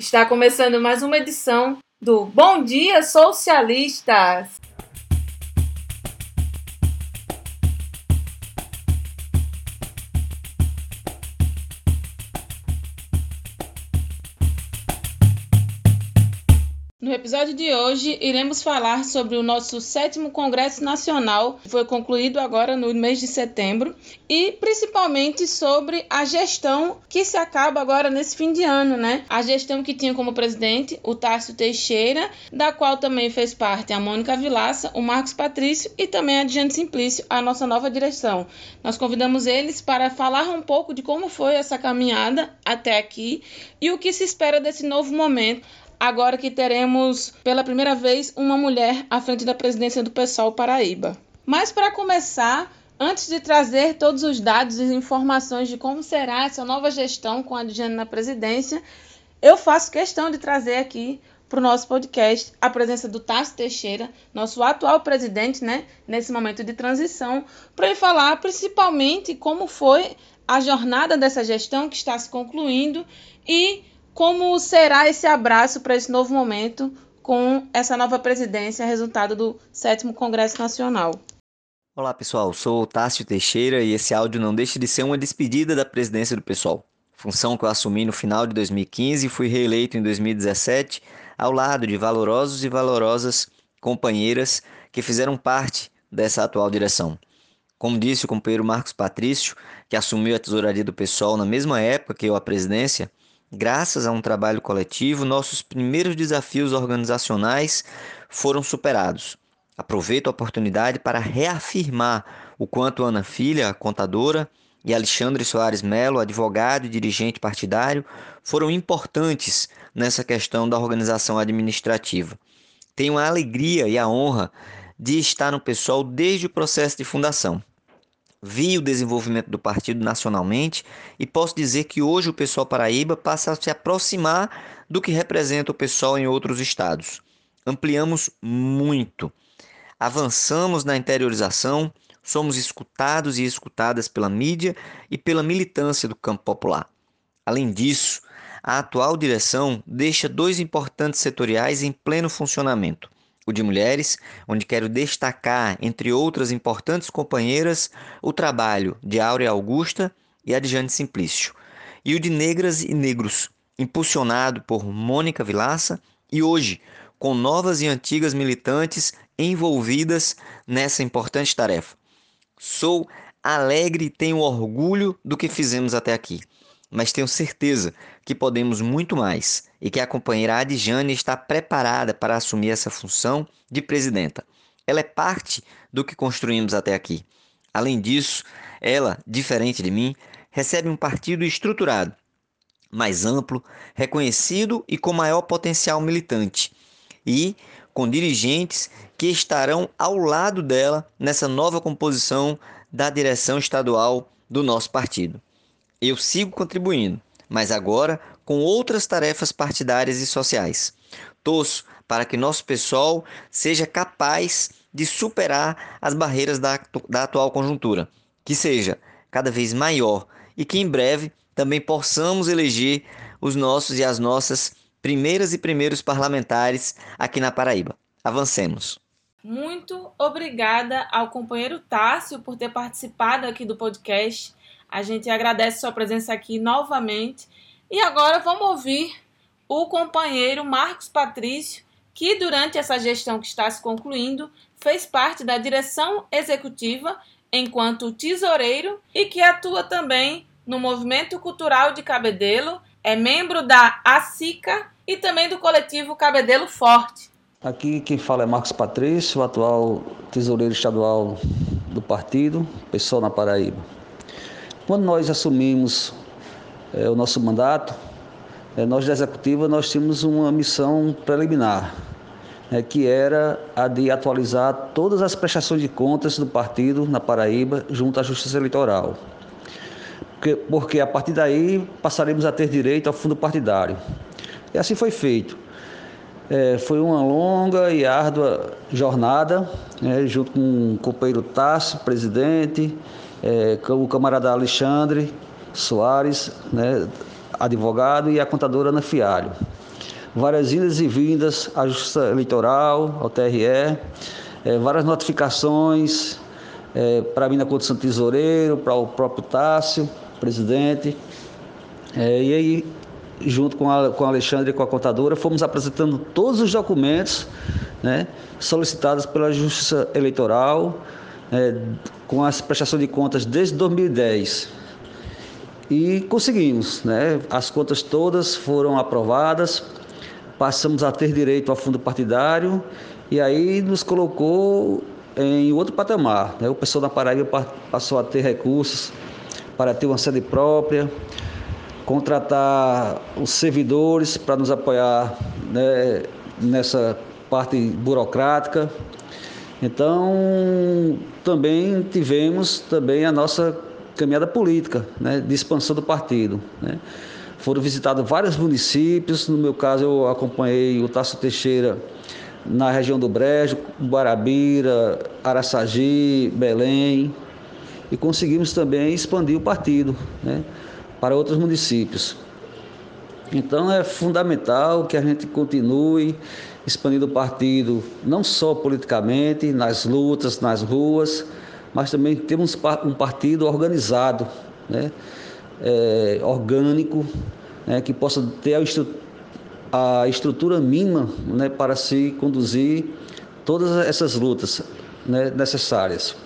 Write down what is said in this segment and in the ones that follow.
Está começando mais uma edição do Bom Dia Socialistas. Episódio de hoje, iremos falar sobre o nosso sétimo Congresso Nacional, que foi concluído agora no mês de setembro, e principalmente sobre a gestão que se acaba agora nesse fim de ano, né? A gestão que tinha como presidente o Tássio Teixeira, da qual também fez parte a Mônica Vilaça, o Marcos Patrício e também a Diane Simplício, a nossa nova direção. Nós convidamos eles para falar um pouco de como foi essa caminhada até aqui e o que se espera desse novo momento agora que teremos pela primeira vez uma mulher à frente da presidência do PSOL Paraíba. Mas para começar, antes de trazer todos os dados e informações de como será essa nova gestão com a Diane na presidência, eu faço questão de trazer aqui para o nosso podcast a presença do Tássio Teixeira, nosso atual presidente, né, nesse momento de transição, para ele falar principalmente como foi a jornada dessa gestão que está se concluindo e como será esse abraço para esse novo momento com essa nova presidência, resultado do sétimo Congresso Nacional? Olá pessoal, sou Tássio Teixeira e esse áudio não deixa de ser uma despedida da presidência do PSOL. Função que eu assumi no final de 2015 e fui reeleito em 2017 ao lado de valorosos e valorosas companheiras que fizeram parte dessa atual direção. Como disse o companheiro Marcos Patrício, que assumiu a tesouraria do PSOL na mesma época que eu a presidência, Graças a um trabalho coletivo, nossos primeiros desafios organizacionais foram superados. Aproveito a oportunidade para reafirmar o quanto Ana Filha, contadora, e Alexandre Soares Melo, advogado e dirigente partidário, foram importantes nessa questão da organização administrativa. Tenho a alegria e a honra de estar no pessoal desde o processo de fundação vi o desenvolvimento do partido nacionalmente e posso dizer que hoje o pessoal Paraíba passa a se aproximar do que representa o pessoal em outros estados. Ampliamos muito, avançamos na interiorização, somos escutados e escutadas pela mídia e pela militância do campo popular. Além disso, a atual direção deixa dois importantes setoriais em pleno funcionamento o de mulheres, onde quero destacar, entre outras importantes companheiras, o trabalho de Áurea Augusta e Adjane Simplício, e o de negras e negros, impulsionado por Mônica Vilaça e hoje com novas e antigas militantes envolvidas nessa importante tarefa. Sou alegre e tenho orgulho do que fizemos até aqui mas tenho certeza que podemos muito mais e que a companheira Adjane está preparada para assumir essa função de presidenta. Ela é parte do que construímos até aqui. Além disso, ela, diferente de mim, recebe um partido estruturado, mais amplo, reconhecido e com maior potencial militante, e com dirigentes que estarão ao lado dela nessa nova composição da direção estadual do nosso partido. Eu sigo contribuindo, mas agora com outras tarefas partidárias e sociais. Torço para que nosso pessoal seja capaz de superar as barreiras da, da atual conjuntura, que seja cada vez maior e que em breve também possamos eleger os nossos e as nossas primeiras e primeiros parlamentares aqui na Paraíba. Avancemos. Muito obrigada ao companheiro Tássio por ter participado aqui do podcast. A gente agradece sua presença aqui novamente. E agora vamos ouvir o companheiro Marcos Patrício, que durante essa gestão que está se concluindo, fez parte da direção executiva enquanto tesoureiro e que atua também no Movimento Cultural de Cabedelo, é membro da ASICA e também do coletivo Cabedelo Forte. Aqui quem fala é Marcos Patrício, atual tesoureiro estadual do partido, pessoal na Paraíba. Quando nós assumimos é, o nosso mandato, é, nós da executiva nós tínhamos uma missão preliminar, é, que era a de atualizar todas as prestações de contas do partido na Paraíba junto à Justiça Eleitoral. Porque, porque a partir daí passaremos a ter direito ao fundo partidário. E assim foi feito. É, foi uma longa e árdua jornada, né, junto com o companheiro Tássio, presidente, é, o camarada Alexandre Soares, né, advogado, e a contadora Ana Fialho. várias idas e vindas à Justiça Eleitoral, ao TRE, é, várias notificações é, para mim na condição de tesoureiro, para o próprio Tássio, presidente. É, e aí, junto com a, com a Alexandre e com a contadora, fomos apresentando todos os documentos né, solicitados pela Justiça Eleitoral, é, com as prestações de contas desde 2010. E conseguimos, né? As contas todas foram aprovadas, passamos a ter direito ao fundo partidário e aí nos colocou em outro patamar. Né? O pessoal da Paraíba passou a ter recursos para ter uma sede própria, contratar os servidores para nos apoiar né, nessa parte burocrática. Então, também tivemos também a nossa caminhada política, né, de expansão do partido. Né. Foram visitados vários municípios, no meu caso eu acompanhei o Tasso Teixeira na região do Brejo, Guarabira, Araçagi, Belém, e conseguimos também expandir o partido né, para outros municípios. Então é fundamental que a gente continue expandindo o partido, não só politicamente, nas lutas, nas ruas, mas também temos um partido organizado, né, é, orgânico, né, que possa ter a estrutura a estrutura mínima né, para se conduzir todas essas lutas né, necessárias.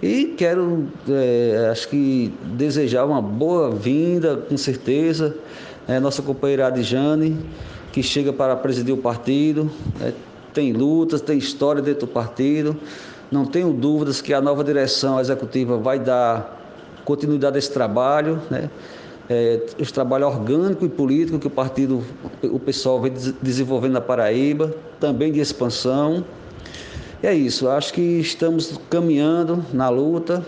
E quero, é, acho que, desejar uma boa-vinda, com certeza, é, nossa companheira Adjane, que chega para presidir o partido, é, tem lutas, tem história dentro do partido. Não tenho dúvidas que a nova direção executiva vai dar continuidade a esse trabalho, né? é, esse trabalho orgânico e político que o partido, o pessoal vem desenvolvendo na Paraíba, também de expansão. E é isso, acho que estamos caminhando na luta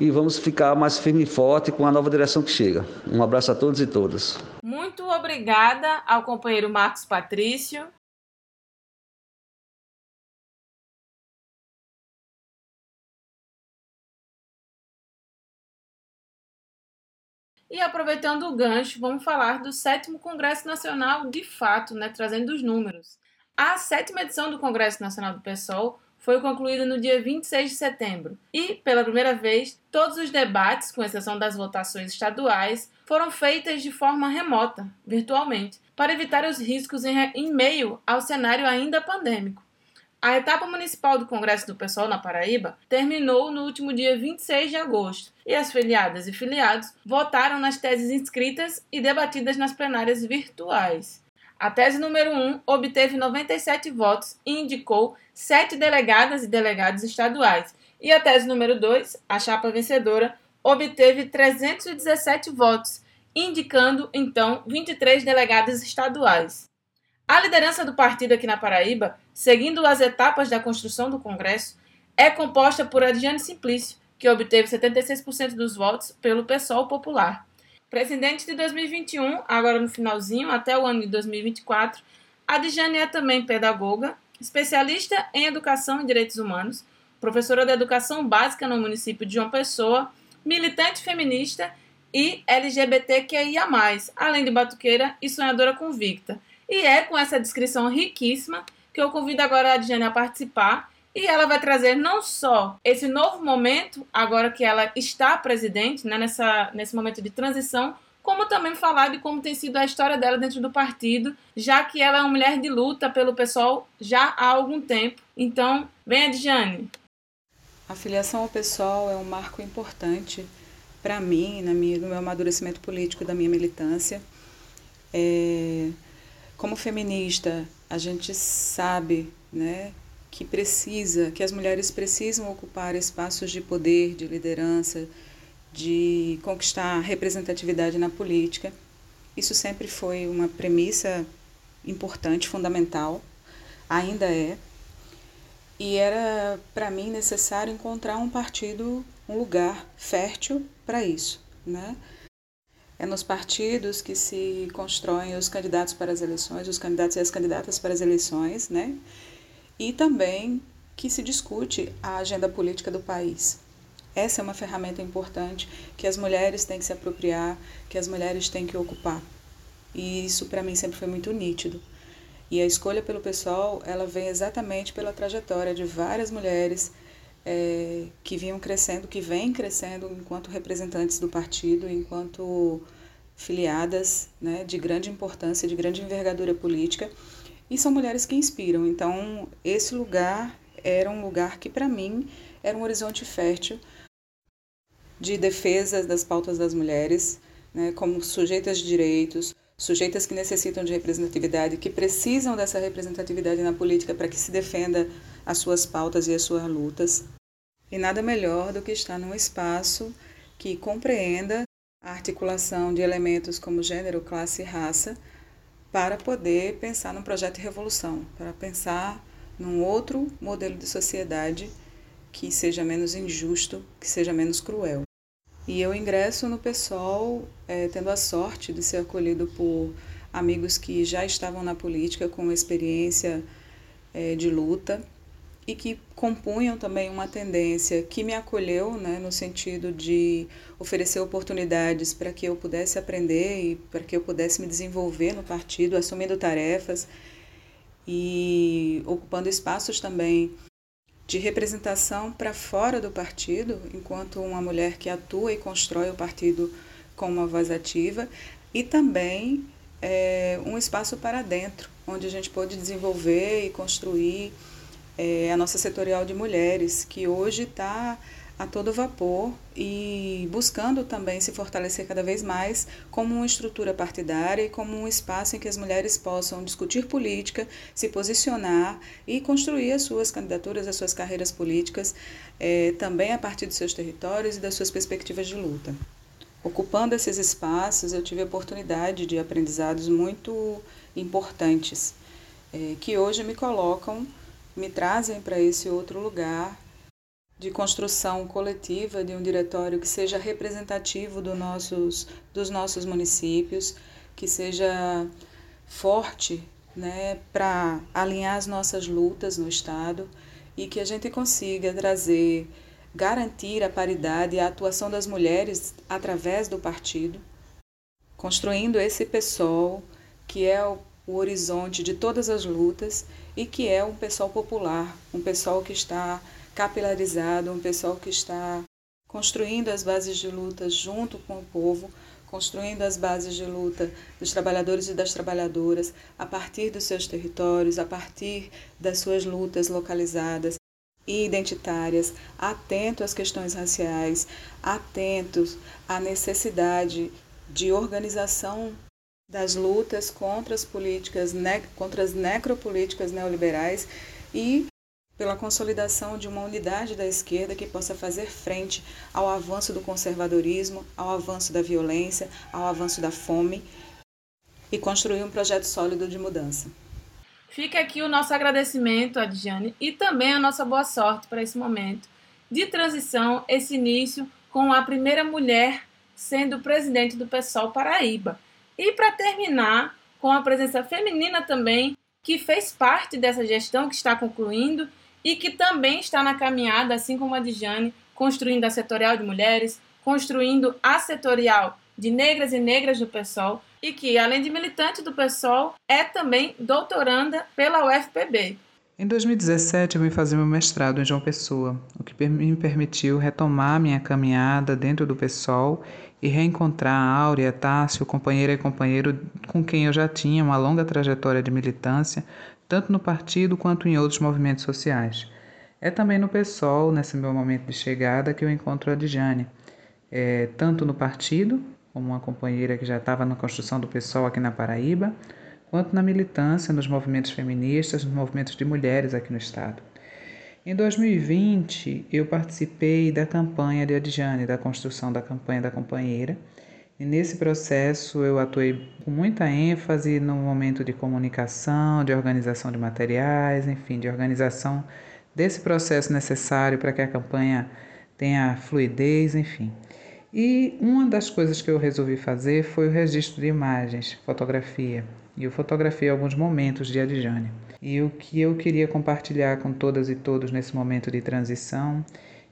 e vamos ficar mais firme e forte com a nova direção que chega. Um abraço a todos e todas. Muito obrigada ao companheiro Marcos Patrício E aproveitando o gancho, vamos falar do sétimo Congresso Nacional de fato, né, trazendo os números. A sétima edição do Congresso Nacional do PSOL foi concluída no dia 26 de setembro e, pela primeira vez, todos os debates, com exceção das votações estaduais, foram feitas de forma remota, virtualmente, para evitar os riscos em, em meio ao cenário ainda pandêmico. A etapa municipal do Congresso do Pessoal na Paraíba terminou no último dia 26 de agosto e as filiadas e filiados votaram nas teses inscritas e debatidas nas plenárias virtuais. A tese número 1 obteve 97 votos e indicou sete delegadas e delegados estaduais, e a tese número 2, a chapa vencedora, obteve 317 votos, indicando então 23 delegados estaduais. A liderança do partido aqui na Paraíba, seguindo as etapas da construção do Congresso, é composta por Adriane Simplício, que obteve 76% dos votos pelo PSOL Popular. Presidente de 2021, agora no finalzinho, até o ano de 2024, Adjane é também pedagoga, especialista em educação e direitos humanos, professora de educação básica no município de João Pessoa, militante feminista e LGBTQIA+, além de batuqueira e sonhadora convicta. E é com essa descrição riquíssima que eu convido agora a Adjane a participar e ela vai trazer não só esse novo momento, agora que ela está presidente, né, nessa, nesse momento de transição, como também falar de como tem sido a história dela dentro do partido, já que ela é uma mulher de luta pelo pessoal já há algum tempo. Então, venha, Adjane. A filiação ao pessoal é um marco importante para mim, na minha, no meu amadurecimento político da minha militância. É, como feminista, a gente sabe, né, que precisa, que as mulheres precisam ocupar espaços de poder, de liderança, de conquistar representatividade na política. Isso sempre foi uma premissa importante, fundamental, ainda é. E era para mim necessário encontrar um partido, um lugar fértil para isso, né? É nos partidos que se constroem os candidatos para as eleições, os candidatos e as candidatas para as eleições, né? E também que se discute a agenda política do país. Essa é uma ferramenta importante que as mulheres têm que se apropriar, que as mulheres têm que ocupar. E isso para mim sempre foi muito nítido. E a escolha pelo PSOL, ela vem exatamente pela trajetória de várias mulheres é, que vinham crescendo, que vêm crescendo enquanto representantes do partido, enquanto filiadas né, de grande importância, de grande envergadura política, e são mulheres que inspiram. Então, esse lugar era um lugar que, para mim, era um horizonte fértil de defesa das pautas das mulheres, né, como sujeitas de direitos, sujeitas que necessitam de representatividade, que precisam dessa representatividade na política para que se defenda as suas pautas e as suas lutas. E nada melhor do que estar num espaço que compreenda a articulação de elementos como gênero, classe e raça para poder pensar num projeto de revolução, para pensar num outro modelo de sociedade que seja menos injusto, que seja menos cruel. E eu ingresso no PSOL é, tendo a sorte de ser acolhido por amigos que já estavam na política com experiência é, de luta e que compunham também uma tendência que me acolheu, né, no sentido de oferecer oportunidades para que eu pudesse aprender e para que eu pudesse me desenvolver no partido, assumindo tarefas e ocupando espaços também de representação para fora do partido, enquanto uma mulher que atua e constrói o partido com uma voz ativa, e também é, um espaço para dentro, onde a gente pode desenvolver e construir é, a nossa setorial de mulheres, que hoje está a todo vapor e buscando também se fortalecer cada vez mais como uma estrutura partidária e como um espaço em que as mulheres possam discutir política, se posicionar e construir as suas candidaturas, as suas carreiras políticas, é, também a partir dos seus territórios e das suas perspectivas de luta. Ocupando esses espaços, eu tive a oportunidade de aprendizados muito importantes, é, que hoje me colocam, me trazem para esse outro lugar de construção coletiva de um diretório que seja representativo do nossos, dos nossos municípios, que seja forte né, para alinhar as nossas lutas no Estado e que a gente consiga trazer, garantir a paridade e a atuação das mulheres através do partido, construindo esse pessoal que é o, o horizonte de todas as lutas e que é um pessoal popular, um pessoal que está capilarizado, um pessoal que está construindo as bases de luta junto com o povo, construindo as bases de luta dos trabalhadores e das trabalhadoras a partir dos seus territórios, a partir das suas lutas localizadas e identitárias, atento às questões raciais, atentos à necessidade de organização das lutas contra as políticas, contra as necropolíticas neoliberais e pela consolidação de uma unidade da esquerda que possa fazer frente ao avanço do conservadorismo, ao avanço da violência, ao avanço da fome e construir um projeto sólido de mudança. Fica aqui o nosso agradecimento a Diane e também a nossa boa sorte para esse momento de transição, esse início com a primeira mulher sendo presidente do PSOL Paraíba. E para terminar, com a presença feminina também, que fez parte dessa gestão que está concluindo e que também está na caminhada, assim como a de Jane, construindo a setorial de mulheres, construindo a setorial de negras e negras do PSOL e que, além de militante do PSOL, é também doutoranda pela UFPB. Em 2017, eu vim fazer meu mestrado em João Pessoa, o que me permitiu retomar minha caminhada dentro do PSOL e reencontrar a Áurea, Tássio, companheira e companheiro com quem eu já tinha uma longa trajetória de militância, tanto no partido quanto em outros movimentos sociais. É também no PSOL, nesse meu momento de chegada, que eu encontro a Dijane, é, tanto no partido, como uma companheira que já estava na construção do PSOL aqui na Paraíba, quanto na militância nos movimentos feministas, nos movimentos de mulheres aqui no Estado. Em 2020, eu participei da campanha de Adjane, da construção da campanha da companheira, e nesse processo eu atuei com muita ênfase no momento de comunicação, de organização de materiais, enfim, de organização desse processo necessário para que a campanha tenha fluidez, enfim. E uma das coisas que eu resolvi fazer foi o registro de imagens, fotografia. E eu fotografei alguns momentos de Adjane. E o que eu queria compartilhar com todas e todos nesse momento de transição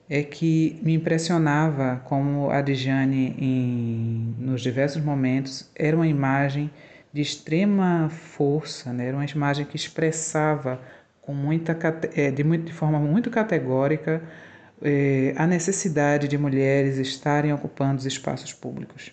é que me impressionava como a Dijane, em, nos diversos momentos, era uma imagem de extrema força, né? era uma imagem que expressava com muita, é, de, de forma muito categórica é, a necessidade de mulheres estarem ocupando os espaços públicos.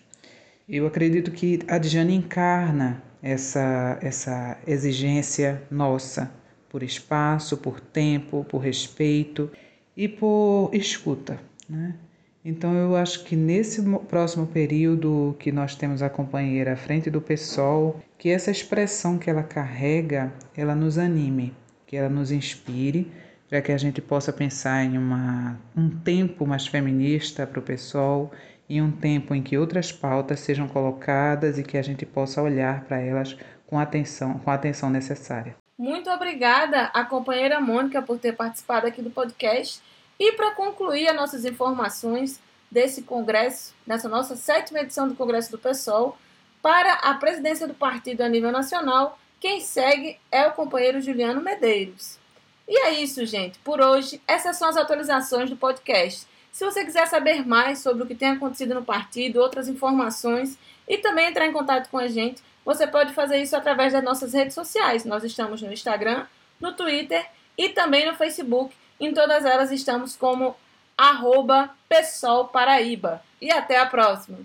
Eu acredito que a Djane encarna essa, essa exigência nossa por espaço, por tempo, por respeito e por escuta. Né? Então eu acho que nesse próximo período que nós temos a companheira à frente do PSOL, que essa expressão que ela carrega, ela nos anime, que ela nos inspire, para que a gente possa pensar em uma, um tempo mais feminista para o PSOL, em um tempo em que outras pautas sejam colocadas e que a gente possa olhar para elas com atenção, com a atenção necessária. Muito obrigada à companheira Mônica por ter participado aqui do podcast e para concluir as nossas informações desse congresso, nessa nossa sétima edição do Congresso do PSOL, para a presidência do partido a nível nacional, quem segue é o companheiro Juliano Medeiros. E é isso, gente. Por hoje, essas são as atualizações do podcast. Se você quiser saber mais sobre o que tem acontecido no partido, outras informações e também entrar em contato com a gente, você pode fazer isso através das nossas redes sociais. Nós estamos no Instagram, no Twitter e também no Facebook em todas elas estamos como arroba Paraíba. E até a próxima!